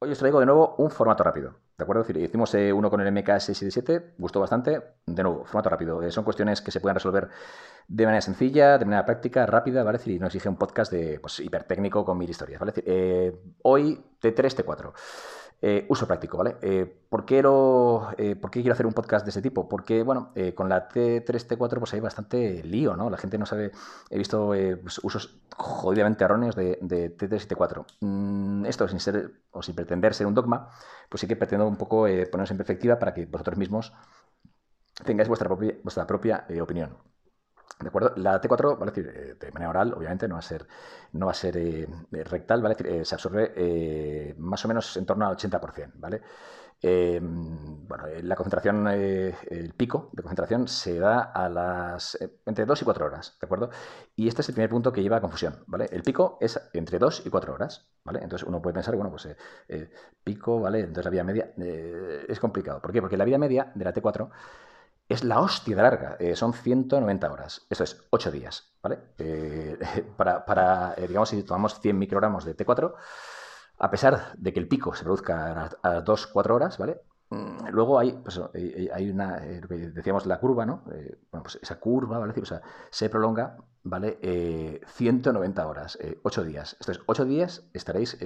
Hoy os traigo de nuevo un formato rápido. ¿De acuerdo? hicimos eh, uno con el MK677, gustó bastante. De nuevo, formato rápido. Eh, son cuestiones que se pueden resolver de manera sencilla, de manera práctica, rápida, ¿vale? y no exige un podcast de pues, hipertécnico con mil historias, ¿vale? Eh, hoy T3, T4. Eh, uso práctico, ¿vale? Eh, ¿por, qué eh, ¿por, qué quiero hacer un podcast de ese tipo? Porque, bueno, con la T3, T4 pues hay bastante lío, ¿no? La gente no sabe, he visto pues, usos jodidamente erróneos de, T3 y T4. Mm, esto sin ser o sin pretender ser un dogma, pues sí que pretendo un poco ponernos en perspectiva para que vosotros mismos tengáis vuestra propia, vuestra propia opinión. ¿De acuerdo? La T4, ¿vale? eh, de manera oral, obviamente, no va a ser, no va a ser eh, rectal, ¿vale? Eh, se absorbe más o menos en torno al 80%, ¿vale? bueno, la concentración, el pico de concentración se da a las entre 2 y 4 horas, ¿de acuerdo? Y este es el primer punto que lleva a confusión, ¿vale? El pico es entre 2 y 4 horas, ¿vale? Entonces uno puede pensar, bueno, pues pico, ¿vale? Entonces la vida media es complicado. ¿Por qué? Porque la vida media de la T4 es la hostia de larga. Eh, son 190 horas. Esto es 8 días, ¿vale? Eh, para, eh, digamos, si tomamos 100 microgramos de T4, a pesar de que el pico se produzca a, a 2-4 horas, ¿vale? Mm, luego hay, pues, hay una, lo que decíamos, la curva, ¿no? bueno, pues esa curva, ¿vale? O sea, se prolonga, ¿vale? 190 horas, 8 días. Entonces, 8 días estaréis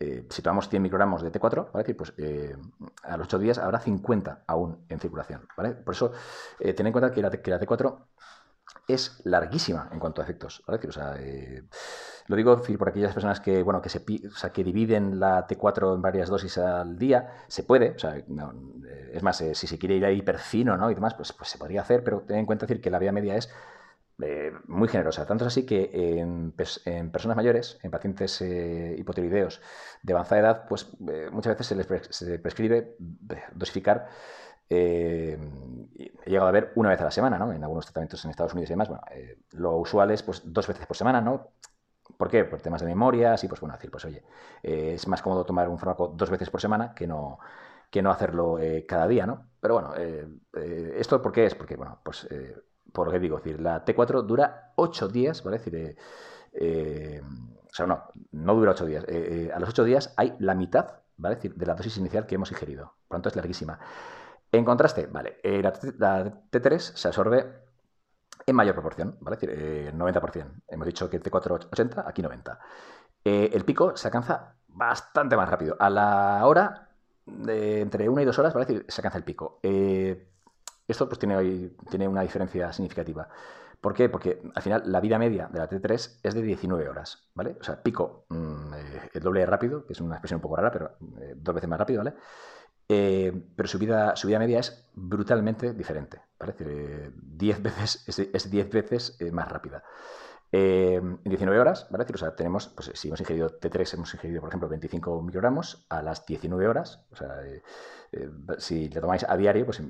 eh, si tomamos 100 microgramos de T4, ¿vale? pues, eh, a los 8 días habrá 50 aún en circulación. ¿vale? Por eso, eh, ten en cuenta que la, T4 es larguísima en cuanto a efectos. ¿vale? O sea, lo digo por aquellas personas que, bueno, que, se, que dividen la T4 en varias dosis al día, se puede. O sea, es más, si se quiere ir a hiperfino ¿no? y demás, pues, pues se podría hacer, pero ten en cuenta decir que la vía media es eh, muy generosa. Tanto es así que en, personas mayores, en pacientes eh, hipotiroideos de avanzada edad, pues eh, muchas veces se les prescribe dosificar. he llegado a ver una vez a la semana, ¿no? En algunos tratamientos en Estados Unidos y demás. Bueno, lo usual es pues dos veces por semana, ¿no? ¿Por qué? Por temas de memoria, así pues bueno, decir, pues oye, es más cómodo tomar un fármaco dos veces por semana que no, que no hacerlo cada día, ¿no? Pero bueno, ¿esto por qué es? Porque, bueno, pues por lo digo, decir, la T4 dura 8 días, ¿vale? decir, eh, o sea, no, no dura 8 días. Eh, eh, a los 8 días hay la mitad, ¿vale? decir, de la dosis inicial que hemos ingerido. Por tanto, es larguísima. En contraste, vale, la, T3 se absorbe en mayor proporción, ¿vale? Es decir, 90%. Hemos dicho que T4 80, aquí 90. el pico se alcanza bastante más rápido. A la hora, de entre 1 y 2 horas, ¿vale? decir, se alcanza el pico. Esto pues tiene, tiene una diferencia significativa. ¿Por qué? Porque al final la vida media de la T3 es de 19 horas, ¿vale? O sea, pico mm, eh, el doble de rápido, que es una expresión un poco rara, pero eh, dos veces más rápido, ¿vale? Eh, pero su vida, su vida media es brutalmente diferente, ¿vale? Es decir, 10 veces, es 10 veces más rápida. en 19 horas, ¿vale? o sea, tenemos, pues si hemos ingerido T3, hemos ingerido, por ejemplo, 25 microgramos a las 19 horas, o sea, si le tomáis a diario, pues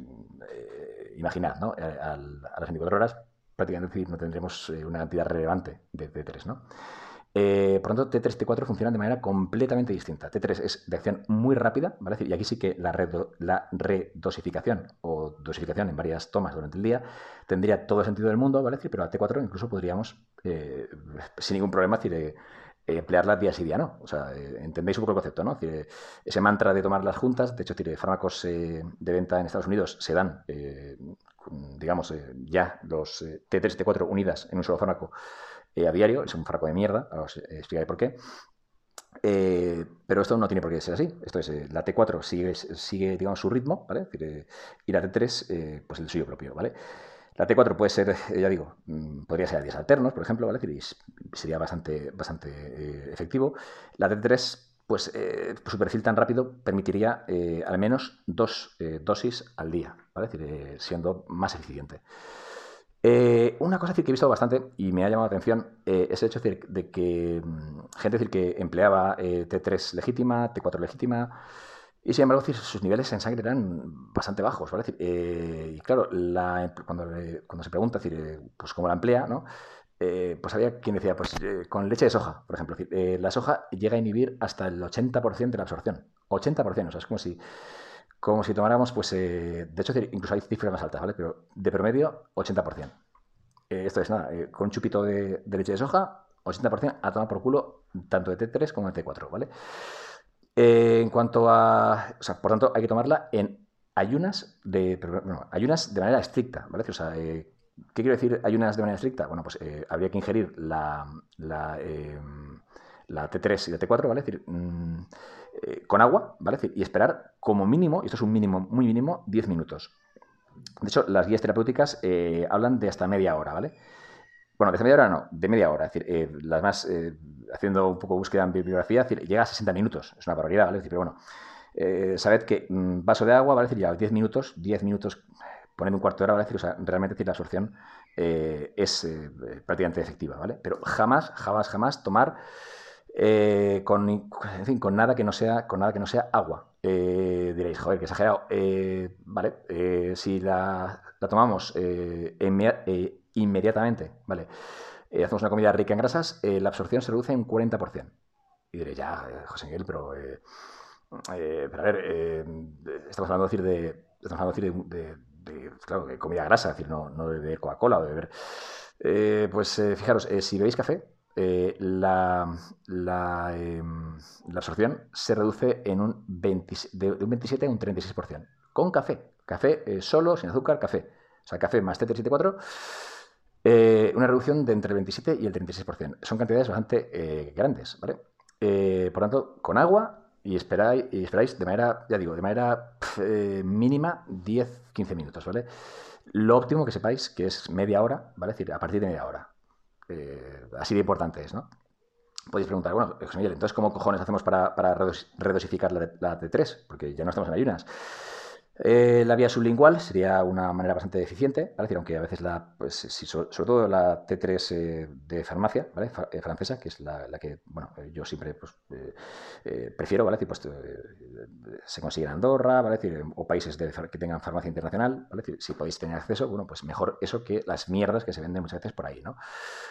imaginad, ¿no? Eh, a, las 24 horas prácticamente no tendremos eh, una cantidad relevante de T3, ¿no? Eh, por lo tanto, T3 y T4 funcionan de manera completamente distinta. T3 es de acción muy rápida, ¿vale? Y aquí sí que la, la redosificación o dosificación en varias tomas durante el día tendría todo el sentido del mundo, ¿vale? Pero a T4 incluso podríamos, sin ningún problema, decir, emplearla día sí día no. O sea, entendéis un poco el concepto, ¿no? ese mantra de tomar las juntas, de hecho, tiene fármacos eh, de venta en Estados Unidos se dan, eh, digamos, eh, ya los T3 y T4 unidas en un solo fármaco a diario, es un fármaco de mierda, ahora os explicaré por qué. pero esto no tiene por qué ser así. Esto es, la T4 sigue, sigue, digamos, su ritmo, ¿vale? Y la T3, pues el suyo propio, ¿vale? La T4 puede ser, eh, ya digo, mm, podría ser a días alternos, por ejemplo, ¿vale? Y sería bastante, bastante eh, efectivo. La T3, pues eh, su perfil tan rápido permitiría al menos dos dosis al día, ¿vale? decir, siendo más eficiente. una cosa que he visto bastante y me ha llamado la atención es el hecho de que mm, gente decir que empleaba T3 legítima, T4 legítima, y sin embargo, sus niveles en sangre eran bastante bajos, ¿vale? Eh, y claro, cuando, cuando, se pregunta, decir, eh, pues cómo la emplea, ¿no? Eh, pues había quien decía, pues con leche de soja, por ejemplo. la soja llega a inhibir hasta el 80% de la absorción. 80%, o sea, es como si, como si tomáramos, pues, de hecho, incluso hay cifras más altas, ¿vale? Pero de promedio, 80%. esto es nada, con un chupito de, de leche de soja, 80% a tomar por culo tanto de T3 como de T4, ¿vale? En cuanto a. O sea, por tanto, hay que tomarla en ayunas de, ayunas de manera estricta, ¿vale? O sea, ¿qué quiero decir ayunas de manera estricta? Bueno, pues habría que ingerir la, la, la, T3 y la T4, ¿vale? Mm, con agua, ¿vale? y esperar como mínimo, y esto es un mínimo muy mínimo, 10 minutos. De hecho, las guías terapéuticas eh, hablan de hasta media hora, ¿vale? Bueno, de media hora no, de media hora. Es decir, eh, las más, eh, haciendo un poco búsqueda en bibliografía, es decir, llega a 60 minutos. Es una barbaridad, ¿vale? Es decir, pero bueno, sabed que mm, vaso de agua, ¿vale? Es decir, ya 10 minutos, 10 minutos, poniendo un cuarto de hora, ¿vale? Es decir, o sea, realmente decir, la absorción es prácticamente efectiva, ¿vale? Pero jamás, jamás, jamás tomar con, con nada que no sea, con nada que no sea agua. Eh, diréis, joder, qué exagerado. Eh, vale, eh, si la, tomamos inmediatamente, vale, hacemos una comida rica en grasas, la absorción se reduce en 40%. Y diréis, ya, José Miguel, pero, pero a ver, estamos hablando, de, estamos hablando de, de, claro, comida grasa, es decir, no, no de Coca-Cola o de beber. pues fijaros, si bebéis café, eh, la, em, la, absorción se reduce en un de, un 27 a un 36%. Con café. Café eh, solo, sin azúcar, café. O sea, café más T374, eh, una reducción de entre el 27 y el 36%. Son cantidades bastante grandes, ¿vale? por tanto, con agua y esperáis, y esperáis de manera, ya digo, de manera mínima 10-15 minutos, ¿vale? Lo óptimo que sepáis que es media hora, ¿vale? Es decir, a partir de media hora. Eh, así de importante es, ¿no? Podéis preguntar, bueno, José Miguel, entonces, ¿cómo cojones hacemos para, redosificar la, la T3? Porque ya no estamos en ayunas. Eh, la vía sublingual sería una manera bastante eficiente, ¿vale? aunque a veces la, pues, sobre, todo la T3 eh, de farmacia. Eh, francesa, que es la, que, bueno, yo siempre pues, prefiero, ¿vale? pues, se consigue en Andorra, ¿vale? decir, o países que tengan farmacia internacional, ¿vale? decir, si podéis tener acceso, bueno, pues mejor eso que las mierdas que se venden muchas veces por ahí, ¿no?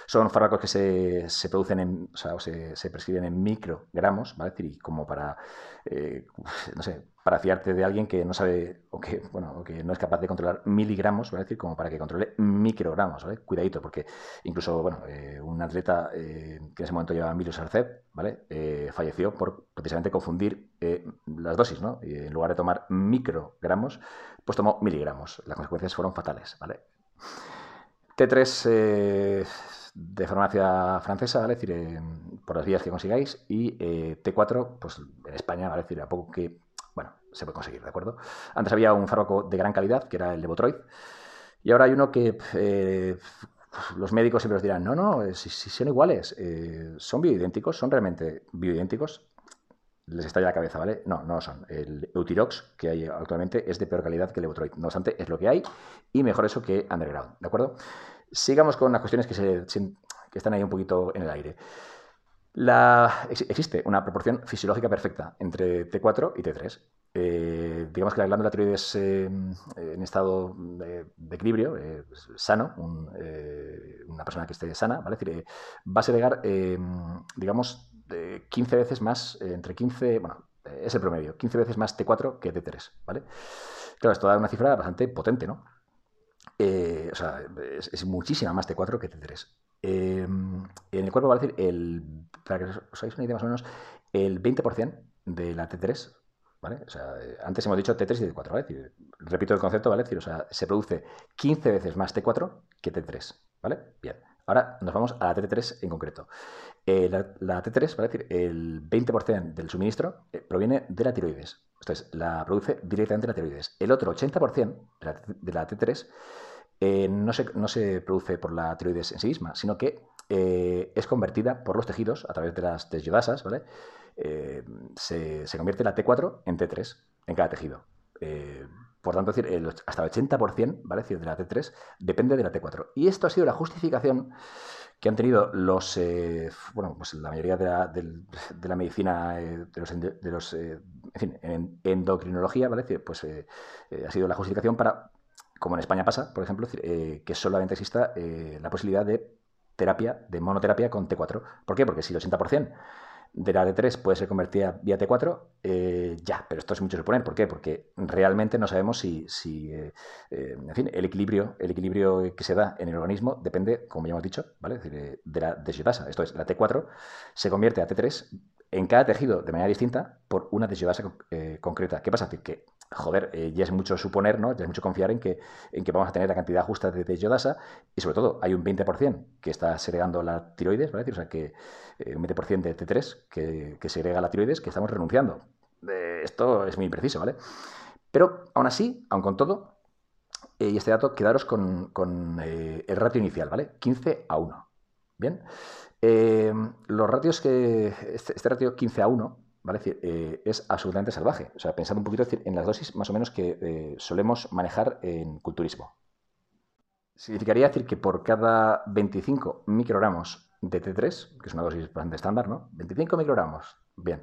Son fármacos que se, se producen en, o sea, o se, se, prescriben en microgramos, ¿vale? decir, y como para, no sé, para fiarte de alguien que no sabe o que, bueno, que no es capaz de controlar miligramos, ¿vale? decir, como para que controle microgramos, ¿vale? Cuidadito, porque incluso, bueno, eh, un atleta eh, que en ese momento llevaba Emilio Sarceb, ¿vale? Eh, falleció por precisamente confundir las dosis, ¿no? Y en lugar de tomar microgramos, pues tomó miligramos. Las consecuencias fueron fatales, ¿vale? T3 de farmacia francesa, ¿vale? decir, por las vías que consigáis, y T4, pues en España, ¿vale? decir, a poco que se puede conseguir, ¿de acuerdo? Antes había un fármaco de gran calidad, que era el Levotroid, y ahora hay uno que eh, los médicos siempre os dirán, no, no, eh, si, son iguales, eh, son bioidénticos, son realmente bioidénticos, les estalla la cabeza, ¿vale? No, no son. El Eutirox que hay actualmente es de peor calidad que el Levotroid. No obstante, es lo que hay y mejor eso que Underground, ¿de acuerdo? Sigamos con las cuestiones que, están ahí un poquito en el aire. Existe una proporción fisiológica perfecta entre T4 y T3. Eh, digamos que la glándula tiroides eh, en estado de, equilibrio, eh, sano, una persona que esté sana, ¿vale? va a segregar, digamos, 15 veces más, entre 15, bueno, es el promedio, 15 veces más T4 que T3, ¿vale? Claro, esto da una cifra bastante potente, ¿no? o sea, es, es, muchísima más T4 que T3. en el cuerpo va a decir el para que os hagáis una idea más o menos, el 20% de la T3, ¿vale? Sea, antes hemos dicho T3 y T4, ¿vale? repito el concepto, ¿vale? o sea, se produce 15 veces más T4 que T3, ¿vale? Bien. Ahora nos vamos a la T3 en concreto. Eh, la, T3, ¿vale? el 20% del suministro eh, proviene de la tiroides. Entonces, la produce directamente la tiroides. El otro 80% de la, T3 eh, no, se, no se produce por la tiroides en sí misma, sino que eh, es convertida por los tejidos a través de las tejiodasas, ¿vale? Eh, se, convierte la T4 en T3 en cada tejido. Eh, por tanto, decir, hasta el 80% ¿vale? decir, de la T3 depende de la T4. Y esto ha sido la justificación que han tenido los, bueno, pues la mayoría de la, de, la medicina, de los, de los en endocrinología, ¿vale? Pues ha sido la justificación para, como en España pasa, por ejemplo, que solamente exista la posibilidad de terapia, de monoterapia con T4. ¿Por qué? Porque si el 80% de la D3 puede ser convertida vía T4, eh, ya, pero esto es mucho suponer. ¿Por qué? Porque realmente no sabemos si, eh, eh, en fin, el equilibrio, el equilibrio que se da en el organismo depende, como ya hemos dicho, ¿vale? de la deshidrasa. Esto es, la T4 se convierte a T3 en cada tejido de manera distinta por una desyodasa eh, concreta. ¿Qué pasa? Que, joder, eh, ya es mucho suponer, ¿no? Ya es mucho confiar en que, en que vamos a tener la cantidad justa de desyodasa y sobre todo hay un 20% que está segregando la tiroides, ¿vale? O sea, que un 20% de T3 que, que segrega la tiroides que estamos renunciando. esto es muy impreciso, ¿vale? Pero aún así, aun con todo, y este dato, quedaros con, con el ratio inicial, ¿vale? 15 a 1. Bien. Eh, los ratios que. Este, este, ratio 15 a 1, Eh, es absolutamente salvaje. O sea, pensando un poquito en las dosis más o menos que eh, solemos manejar en culturismo. Significaría decir que por cada 25 microgramos de T3, que es una dosis bastante estándar, ¿no? 25 microgramos. Bien.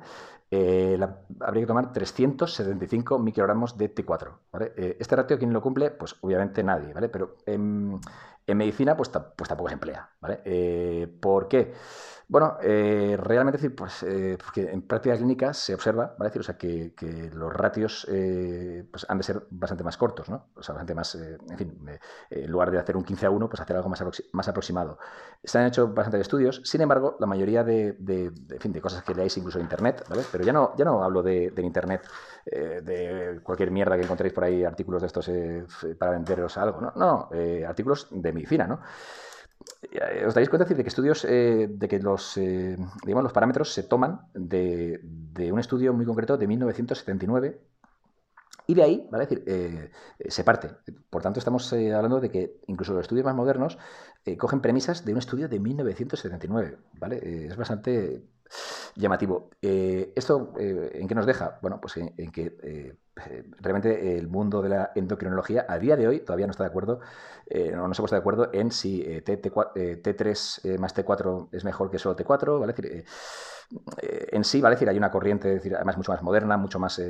Habría que tomar 375 microgramos de T4. ¿vale? este ratio, ¿quién lo cumple? Pues obviamente nadie, ¿vale? Pero en, en medicina, pues, pues tampoco se emplea, ¿vale? Eh, ¿Por qué? Bueno, eh, realmente decir, pues, eh, porque en práctica clínica se observa, ¿vale? Decir, o sea, que, los ratios pues, han de ser bastante más cortos, ¿no? O sea, bastante más, en fin, en lugar de hacer un 15 a 1, pues hacer algo más, más aproximado. Se han hecho bastantes estudios, sin embargo, la mayoría de, fin, de cosas que leáis incluso en Internet, ¿vale? Pero ya no, ya no hablo de, Internet, de cualquier mierda que encontréis por ahí, artículos de estos para venderos algo, ¿no? No, artículos de medicina, ¿no? Eh, os dais cuenta de que estudios, eh, de que los, eh, digamos, los parámetros se toman de, un estudio muy concreto de 1979 y de ahí, ¿vale? decir, se parte. Por tanto, estamos hablando de que incluso los estudios más modernos cogen premisas de un estudio de 1979, ¿vale? es bastante llamativo. ¿Esto en qué nos deja? Bueno, pues en que realmente el mundo de la endocrinología a día de hoy todavía no está de acuerdo, eh, no nos hemos de acuerdo en si eh, T, 3 eh, más T4 es mejor que solo T4, ¿vale? decir, en sí, ¿vale? decir, hay una corriente, decir, además mucho más moderna, mucho más,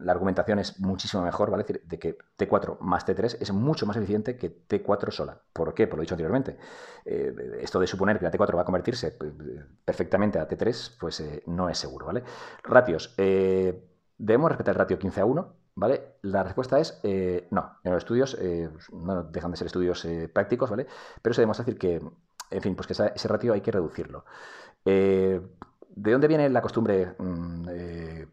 la argumentación es muchísimo mejor, ¿vale? decir, de que T4 más T3 es mucho más eficiente que T4 sola. ¿Por qué? Por lo dicho anteriormente. esto de suponer que la T4 va a convertirse perfectamente a T3, pues no es seguro, ¿vale? Ratios. ¿Debemos respetar el ratio 15 a 1? ¿Vale? La respuesta es eh, no. En los estudios eh, no dejan de ser estudios eh, prácticos, ¿vale? Pero se demuestra decir que, en fin, pues que ese ratio hay que reducirlo. ¿De dónde viene la costumbre mm,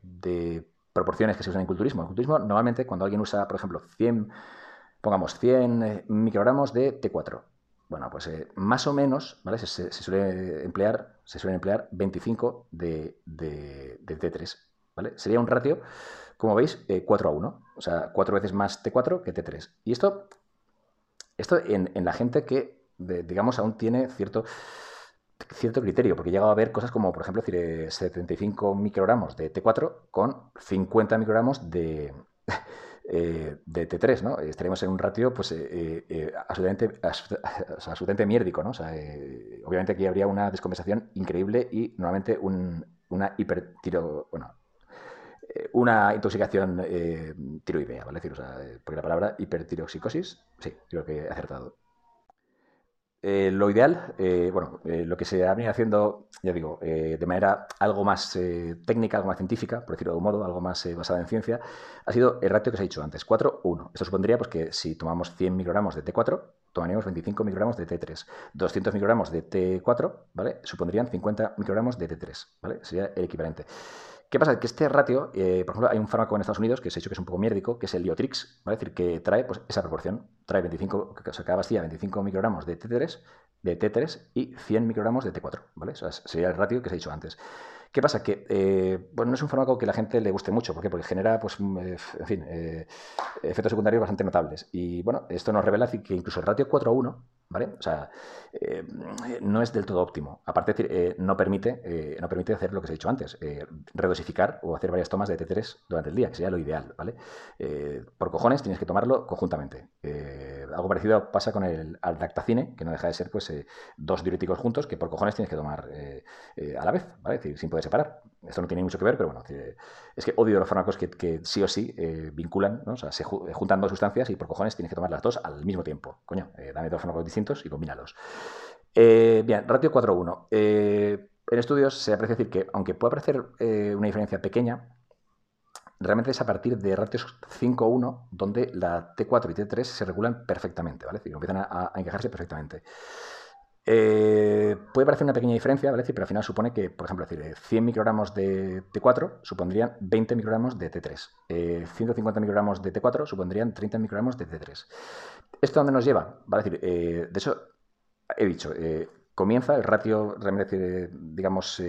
de proporciones que se usan en culturismo? En culturismo, normalmente, cuando alguien usa, por ejemplo, 100, pongamos 100 microgramos de T4, bueno, pues más o menos, ¿vale? Se, suele emplear, suelen emplear 25 de, de, de T3. Sería un ratio, como veis, 4 eh, a 1, o sea, 4 veces más T4 que T3. Y esto, esto en, la gente que, digamos, aún tiene cierto, cierto criterio, porque he llegado a ver cosas como, por ejemplo, decir, 75 microgramos de T4 con 50 microgramos de, eh, de T3, ¿no? Estaremos en un ratio pues, eh, absolutamente, absolutamente miérdico, ¿no? obviamente aquí habría una descompensación increíble y normalmente una hipertiro... Bueno, eh, una intoxicación eh, tiroidea, ¿vale? decir, o sea, eh, porque la palabra hipertiroxicosis, sí, creo que he acertado. Lo ideal, bueno, lo que se ha venido haciendo, ya digo, de manera algo más técnica, algo más científica, por decirlo de algún modo, algo más basada en ciencia, ha sido el ratio que os he dicho antes, 4-1. Esto supondría pues, que si tomamos 100 microgramos de T4, tomaríamos 25 microgramos de T3. 200 microgramos de T4, ¿vale? Supondrían 50 microgramos de T3, ¿vale? Sería el equivalente. ¿Qué pasa? Que este ratio, eh, por ejemplo, hay un fármaco en Estados Unidos que se ha dicho que es un poco miérdico, que es el Liotrix, ¿vale? Es decir, que trae pues, esa proporción. Trae 25, o sea, cada pastilla 25 microgramos de T3, de T3 y 100 microgramos de T4, ¿vale? O sea, sería el ratio que se ha dicho antes. ¿Qué pasa? Que eh, bueno, no es un fármaco que la gente le guste mucho. ¿Por qué? Porque genera, pues, mm, eh, en fin, efectos secundarios bastante notables. Y bueno, esto nos revela que incluso el ratio 4 a 1 ¿vale? O sea, eh, no es del todo óptimo. Aparte, eh, no, permite, eh, no permite hacer lo que os he dicho antes, redosificar o hacer varias tomas de T3 durante el día, que sería lo ideal, ¿vale? por cojones tienes que tomarlo conjuntamente. algo parecido pasa con el aldactacine, que no deja de ser pues dos diuréticos juntos que por cojones tienes que tomar a la vez, ¿vale? decir, sin poder separar. Esto no tiene mucho que ver, pero bueno, es que odio los fármacos que, sí o sí vinculan, ¿no? o sea, se juntan dos sustancias y por cojones tienes que tomar las dos al mismo tiempo. Coño, dame dos fármacos distintos y combínalos. Eh, bien, ratio 4-1. Eh, en estudios se aprecia decir que, aunque pueda parecer eh, una diferencia pequeña, realmente es a partir de ratios 5-1 donde la T4 y T3 se regulan perfectamente, ¿vale? Decir, empiezan a, encajarse perfectamente. Eh, puede parecer una pequeña diferencia, ¿vale? pero al final supone que, por ejemplo, decir, 100 microgramos de T4 supondrían 20 microgramos de T3. 150 microgramos de T4 supondrían 30 microgramos de T3. ¿Esto dónde nos lleva? ¿Vale? decir, de hecho, he dicho, comienza el ratio, realmente, digamos,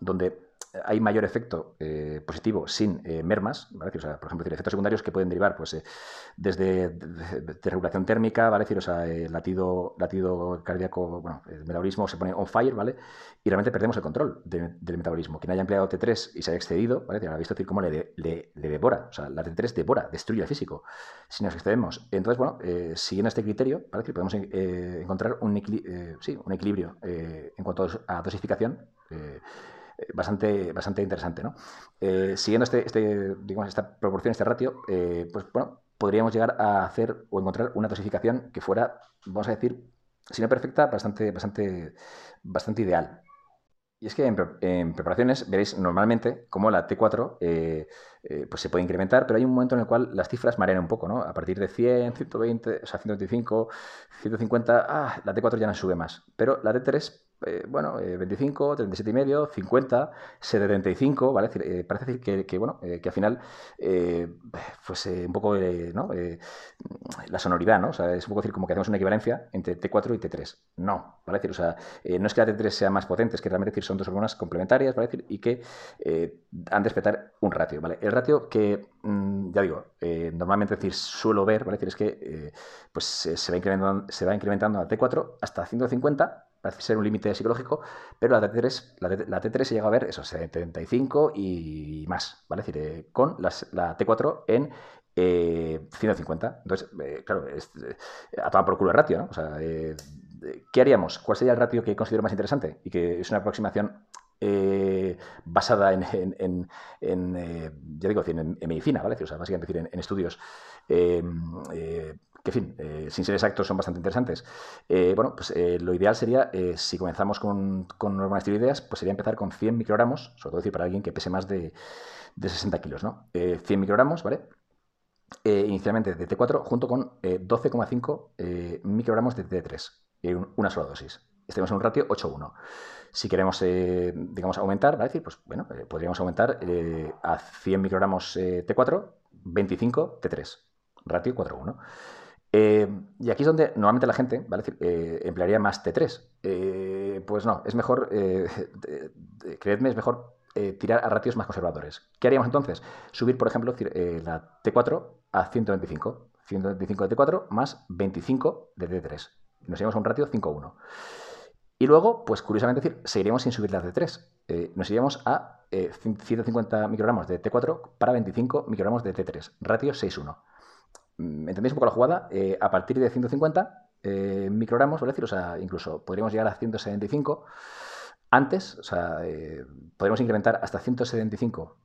donde hay mayor efecto eh, positivo sin eh, mermas, ¿vale? por ejemplo, efectos secundarios que pueden derivar pues, eh, desde de, regulación térmica, ¿vale? decir, o sea, latido, latido cardíaco, bueno, el metabolismo se pone on fire, ¿vale? Y realmente perdemos el control del metabolismo. Quien haya empleado T3 y se haya excedido, ¿vale? ha visto decir cómo le, le, devora, o sea, la T3 devora, destruye el físico, si nos excedemos. Entonces, bueno, siguiendo este criterio, ¿vale? podemos encontrar un, sí, un equilibrio en cuanto a dosificación bastante, bastante interesante. ¿no? Eh, siguiendo este, este, digamos, esta proporción, este ratio, eh, pues bueno, podríamos llegar a hacer o encontrar una dosificación que fuera, vamos a decir, si no perfecta, bastante, bastante, bastante ideal. Y es que en, preparaciones veréis normalmente como la T4 eh, pues se puede incrementar, pero hay un momento en el cual las cifras marean un poco, ¿no? A partir de 100, 120, o sea, 125, 150, ah, la T4 ya no sube más. Pero la T3 eh, bueno, 25, 37 y medio, 50, 75, ¿vale? Eh, parece decir que, que bueno, eh, que al final, pues un poco, ¿no? la sonoridad, ¿no? O sea, es un poco decir como que hacemos una equivalencia entre T4 y T3. No, ¿vale? Decir, o sea, no es que la T3 sea más potente, es que realmente decir, son dos hormonas complementarias, ¿vale? Decir, y que han de respetar un ratio, ¿vale? El ratio que, mm, ya digo, normalmente decir, suelo ver, ¿vale? Decir, es que pues se va incrementando, se va incrementando a T4 hasta 150 parece ser un límite psicológico, pero la T3, la, T3 se llega a ver eso, 75 y más, ¿vale? Es decir, eh, con la T4 en 150. Eh, Entonces, eh, claro, es, a tomar por culo el ratio, ¿no? ¿qué haríamos? ¿Cuál sería el ratio que considero más interesante? Y que es una aproximación basada en, ya digo, en, medicina, ¿vale? O sea, básicamente en, estudios que, en fin, eh, sin ser exactos, son bastante interesantes. Eh, bueno, pues eh, lo ideal sería, si comenzamos con, con hormonas tiroideas, pues sería empezar con 100 microgramos, sobre todo decir para alguien que pese más de, 60 kilos, ¿no? 100 microgramos, ¿vale? inicialmente de T4 junto con 12,5 microgramos de T3, en una sola dosis. Estemos en un ratio 8-1. Si queremos, digamos, aumentar, ¿vale? Decir, pues bueno, podríamos aumentar a 100 microgramos T4, 25 T3, ratio 4-1. Eh, y aquí es donde normalmente la gente ¿vale? Eh, emplearía más T3. Eh, pues no, es mejor, creedme, es mejor tirar a ratios más conservadores. ¿Qué haríamos entonces? Subir, por ejemplo, la T4 a 125. 125 de T4 más 25 de T3. Nos iríamos a un ratio 5-1. Y luego, pues curiosamente decir, seguiríamos sin subir la T3. nos iríamos a 150 microgramos de T4 para 25 microgramos de T3. Ratio 6-1. ¿Entendéis un poco la jugada? Eh, a partir de 150 eh, microgramos, ¿vale? o sea, incluso podríamos llegar a 175 antes, o sea, eh, podríamos incrementar hasta 175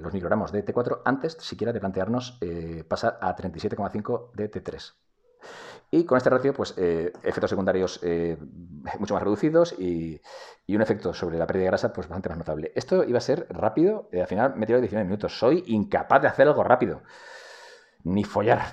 los microgramos de T4 antes siquiera de plantearnos pasar a 37,5 de T3. Y con este ratio, pues efectos secundarios mucho más reducidos y, un efecto sobre la pérdida de grasa pues bastante más notable. Esto iba a ser rápido, al final me tirado 19 minutos. Soy incapaz de hacer algo rápido ni follar.